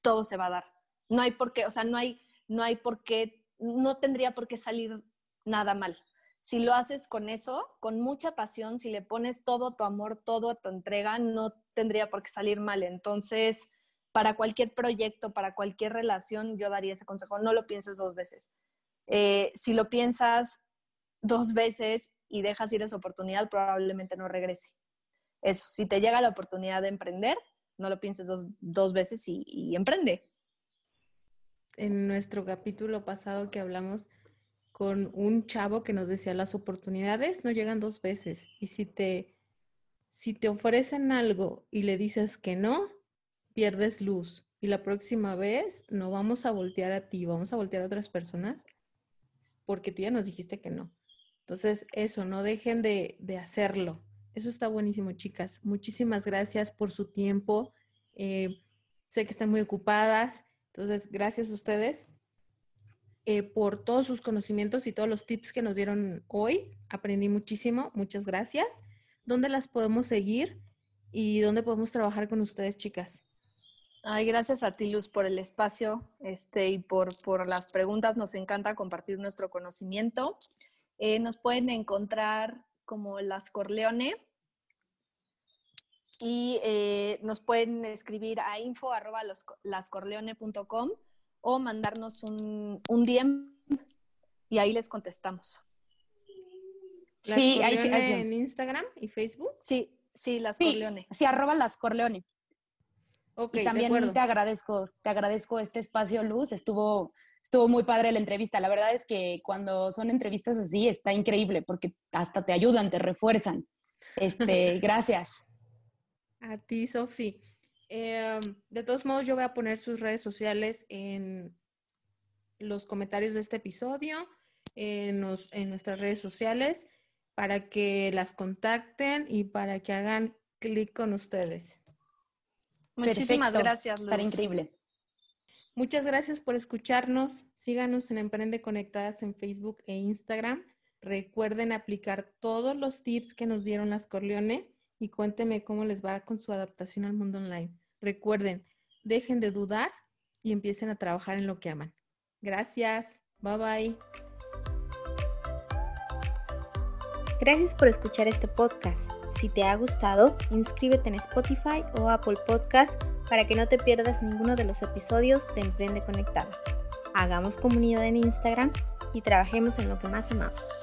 todo se va a dar. No hay por qué, o sea, no hay, no hay por qué, no tendría por qué salir nada mal. Si lo haces con eso, con mucha pasión, si le pones todo tu amor, todo tu entrega, no tendría por qué salir mal. Entonces, para cualquier proyecto, para cualquier relación, yo daría ese consejo, no lo pienses dos veces. Eh, si lo piensas dos veces y dejas ir esa oportunidad, probablemente no regrese. Eso, si te llega la oportunidad de emprender, no lo pienses dos, veces y emprende. En nuestro capítulo pasado que hablamos con un chavo que nos decía las oportunidades no llegan dos veces y si te si te ofrecen algo y le dices que no, pierdes luz y la próxima vez no vamos a voltear a ti, vamos a voltear a otras personas porque tú ya nos dijiste que no. Entonces, eso, no dejen de, de hacerlo. Eso está buenísimo, chicas. Muchísimas gracias por su tiempo. Eh, sé que están muy ocupadas. Entonces, gracias a ustedes eh, por todos sus conocimientos y todos los tips que nos dieron hoy. Aprendí muchísimo, muchas gracias. ¿Dónde las podemos seguir y dónde podemos trabajar con ustedes, chicas? Ay, gracias a ti, Luz, por el espacio este, y por, por las preguntas. Nos encanta compartir nuestro conocimiento. Eh, nos pueden encontrar como Las Corleone y eh, nos pueden escribir a info arroba lascorleone.com o mandarnos un, un DM y ahí les contestamos. sí, ahí, en Instagram y Facebook. Sí, sí, las Corleone. Sí, arroba las Corleone. y también te agradezco, te agradezco este espacio, Luz. Estuvo, estuvo muy padre la entrevista. La verdad es que cuando son entrevistas así está increíble porque hasta te ayudan, te refuerzan. Este, (laughs) gracias. A ti, Sofi. Em, de todos modos, yo voy a poner sus redes sociales en los comentarios de este episodio, en, en nuestras redes sociales, para que las contacten y para que hagan clic con ustedes. Muchísimas gracias, Luz. increíble. Muchas gracias por escucharnos. Síganos en Emprende Conectadas en Facebook e Instagram. Recuerden aplicar todos los tips que nos dieron las Corleone y cuénteme cómo les va con su adaptación al mundo online. Recuerden, dejen de dudar y empiecen a trabajar en lo que aman. Gracias. Bye bye. Gracias por escuchar este podcast. Si te ha gustado, inscríbete en Spotify o Apple Podcast para que no te pierdas ninguno de los episodios de Emprende Conectado. Hagamos comunidad en Instagram y trabajemos en lo que más amamos.